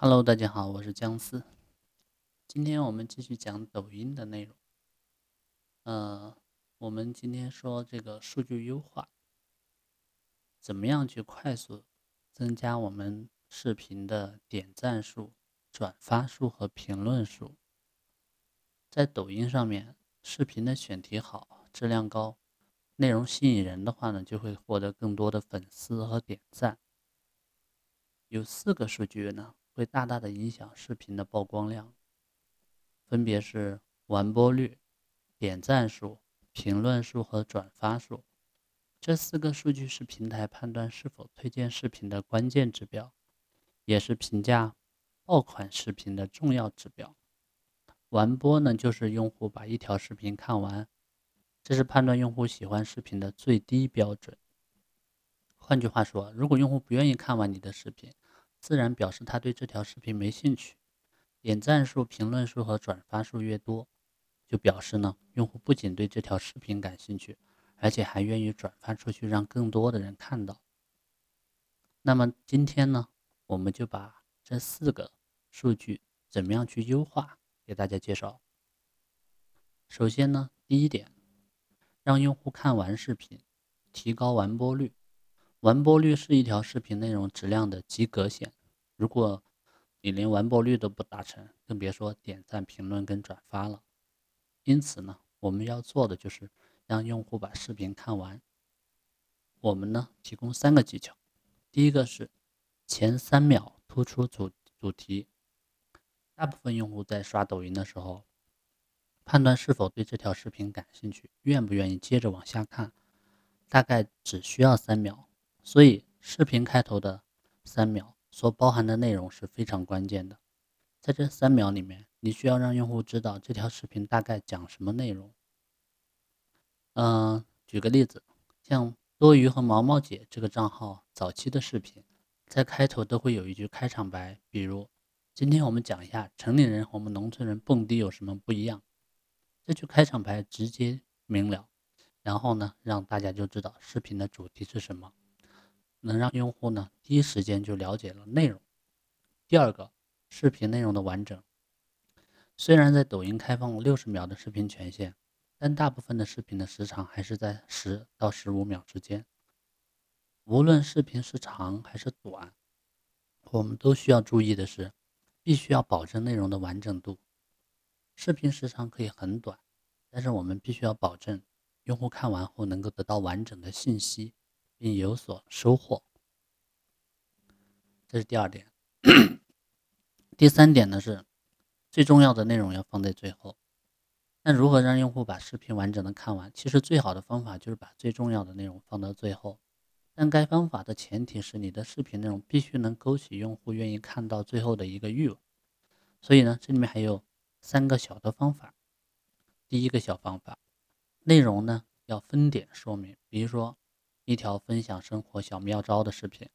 Hello，大家好，我是姜思。今天我们继续讲抖音的内容。呃，我们今天说这个数据优化，怎么样去快速增加我们视频的点赞数、转发数和评论数？在抖音上面，视频的选题好、质量高、内容吸引人的话呢，就会获得更多的粉丝和点赞。有四个数据呢。会大大的影响视频的曝光量，分别是完播率、点赞数、评论数和转发数。这四个数据是平台判断是否推荐视频的关键指标，也是评价爆款视频的重要指标。完播呢，就是用户把一条视频看完，这是判断用户喜欢视频的最低标准。换句话说，如果用户不愿意看完你的视频，自然表示他对这条视频没兴趣。点赞数、评论数和转发数越多，就表示呢，用户不仅对这条视频感兴趣，而且还愿意转发出去，让更多的人看到。那么今天呢，我们就把这四个数据怎么样去优化，给大家介绍。首先呢，第一点，让用户看完视频，提高完播率。完播率是一条视频内容质量的及格线。如果你连完播率都不达成，更别说点赞、评论跟转发了。因此呢，我们要做的就是让用户把视频看完。我们呢提供三个技巧。第一个是前三秒突出主主题。大部分用户在刷抖音的时候，判断是否对这条视频感兴趣，愿不愿意接着往下看，大概只需要三秒。所以，视频开头的三秒所包含的内容是非常关键的。在这三秒里面，你需要让用户知道这条视频大概讲什么内容。嗯，举个例子，像多鱼和毛毛姐这个账号早期的视频，在开头都会有一句开场白，比如“今天我们讲一下城里人和我们农村人蹦迪有什么不一样”。这句开场白直接明了，然后呢，让大家就知道视频的主题是什么。能让用户呢第一时间就了解了内容。第二个，视频内容的完整。虽然在抖音开放了六十秒的视频权限，但大部分的视频的时长还是在十到十五秒之间。无论视频是长还是短，我们都需要注意的是，必须要保证内容的完整度。视频时长可以很短，但是我们必须要保证用户看完后能够得到完整的信息。并有所收获，这是第二点。第三点呢是，最重要的内容要放在最后。那如何让用户把视频完整的看完？其实最好的方法就是把最重要的内容放到最后。但该方法的前提是你的视频内容必须能勾起用户愿意看到最后的一个欲望。所以呢，这里面还有三个小的方法。第一个小方法，内容呢要分点说明，比如说。一条分享生活小妙招的视频，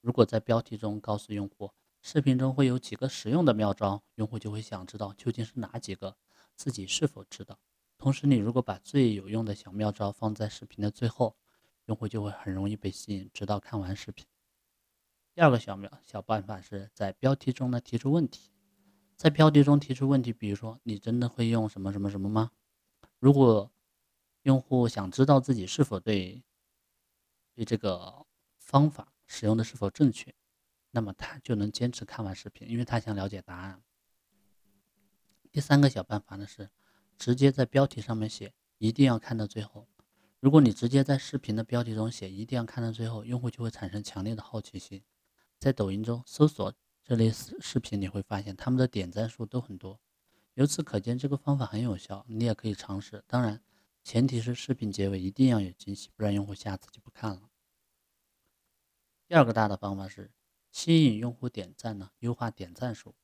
如果在标题中告诉用户视频中会有几个实用的妙招，用户就会想知道究竟是哪几个，自己是否知道。同时，你如果把最有用的小妙招放在视频的最后，用户就会很容易被吸引，直到看完视频。第二个小妙小办法是在标题中呢提出问题，在标题中提出问题，比如说你真的会用什么什么什么吗？如果用户想知道自己是否对。对这个方法使用的是否正确，那么他就能坚持看完视频，因为他想了解答案。第三个小办法呢是，直接在标题上面写一定要看到最后。如果你直接在视频的标题中写一定要看到最后，用户就会产生强烈的好奇心，在抖音中搜索这类视视频，你会发现他们的点赞数都很多。由此可见，这个方法很有效，你也可以尝试。当然，前提是视频结尾一定要有惊喜，不然用户下次就不看了。第二个大的方法是吸引用户点赞呢，优化点赞数。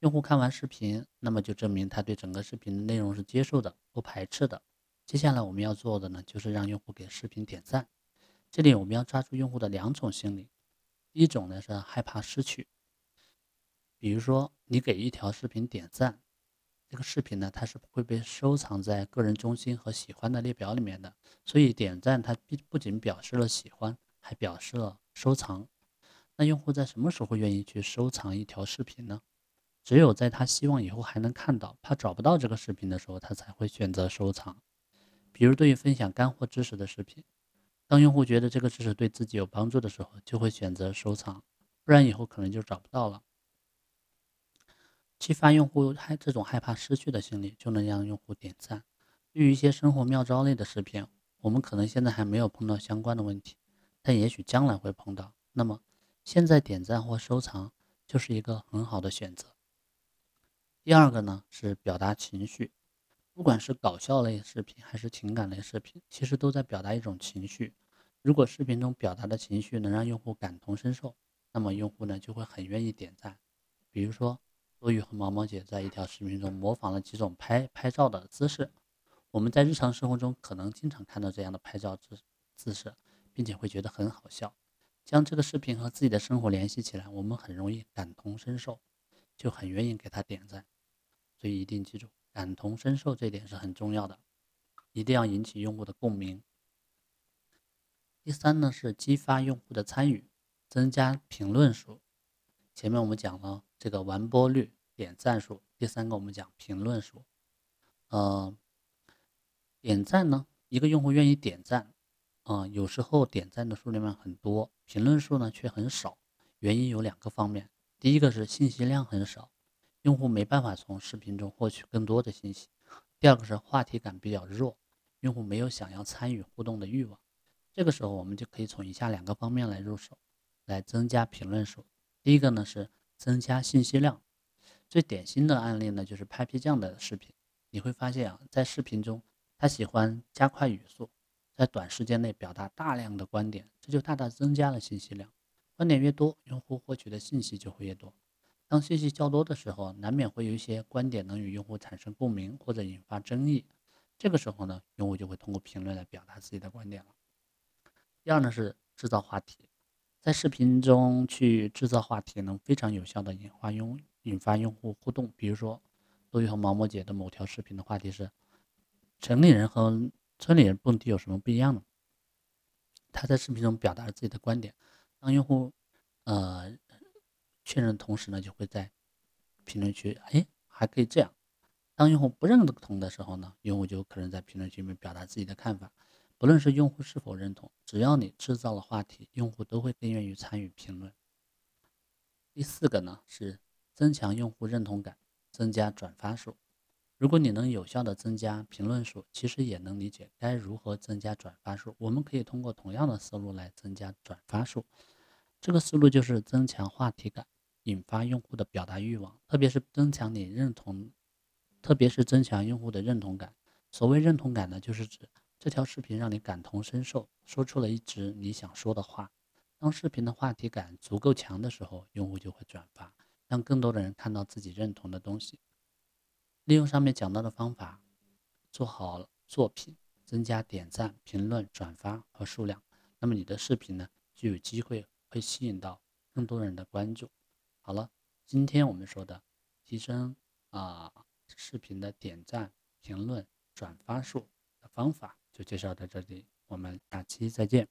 用户看完视频，那么就证明他对整个视频的内容是接受的，不排斥的。接下来我们要做的呢，就是让用户给视频点赞。这里我们要抓住用户的两种心理，一种呢是害怕失去。比如说你给一条视频点赞，这个视频呢它是会被收藏在个人中心和喜欢的列表里面的，所以点赞它不不仅表示了喜欢，还表示了。收藏，那用户在什么时候愿意去收藏一条视频呢？只有在他希望以后还能看到，怕找不到这个视频的时候，他才会选择收藏。比如对于分享干货知识的视频，当用户觉得这个知识对自己有帮助的时候，就会选择收藏，不然以后可能就找不到了。激发用户害这种害怕失去的心理，就能让用户点赞。对于一些生活妙招类的视频，我们可能现在还没有碰到相关的问题，但也许将来会碰到。那么现在点赞或收藏就是一个很好的选择。第二个呢是表达情绪，不管是搞笑类视频还是情感类视频，其实都在表达一种情绪。如果视频中表达的情绪能让用户感同身受，那么用户呢就会很愿意点赞。比如说。多鱼和毛毛姐在一条视频中模仿了几种拍拍照的姿势，我们在日常生活中可能经常看到这样的拍照姿姿势，并且会觉得很好笑。将这个视频和自己的生活联系起来，我们很容易感同身受，就很愿意给他点赞。所以一定记住，感同身受这点是很重要的，一定要引起用户的共鸣。第三呢是激发用户的参与，增加评论数。前面我们讲了这个完播率。点赞数，第三个我们讲评论数。呃，点赞呢，一个用户愿意点赞，啊，有时候点赞的数量很多，评论数呢却很少。原因有两个方面，第一个是信息量很少，用户没办法从视频中获取更多的信息；第二个是话题感比较弱，用户没有想要参与互动的欲望。这个时候，我们就可以从以下两个方面来入手，来增加评论数。第一个呢是增加信息量。最典型的案例呢，就是拍皮匠的视频。你会发现啊，在视频中，他喜欢加快语速，在短时间内表达大量的观点，这就大大增加了信息量。观点越多，用户获取的信息就会越多。当信息较多的时候，难免会有一些观点能与用户产生共鸣或者引发争议。这个时候呢，用户就会通过评论来表达自己的观点了。第二呢，是制造话题，在视频中去制造话题，能非常有效的引发用。引发用户互动，比如说多鱼和毛毛姐的某条视频的话题是“城里人和村里人蹦迪有什么不一样呢？”他在视频中表达了自己的观点，当用户呃确认同时呢，就会在评论区哎还可以这样。当用户不认同的时候呢，用户就可能在评论区里面表达自己的看法。不论是用户是否认同，只要你制造了话题，用户都会更愿意参与评论。第四个呢是。增强用户认同感，增加转发数。如果你能有效的增加评论数，其实也能理解该如何增加转发数。我们可以通过同样的思路来增加转发数。这个思路就是增强话题感，引发用户的表达欲望，特别是增强你认同，特别是增强用户的认同感。所谓认同感呢，就是指这条视频让你感同身受，说出了一直你想说的话。当视频的话题感足够强的时候，用户就会转发。让更多的人看到自己认同的东西，利用上面讲到的方法，做好作品，增加点赞、评论、转发和数量，那么你的视频呢就有机会会吸引到更多人的关注。好了，今天我们说的提升啊视频的点赞、评论、转发数的方法就介绍到这里，我们下期再见。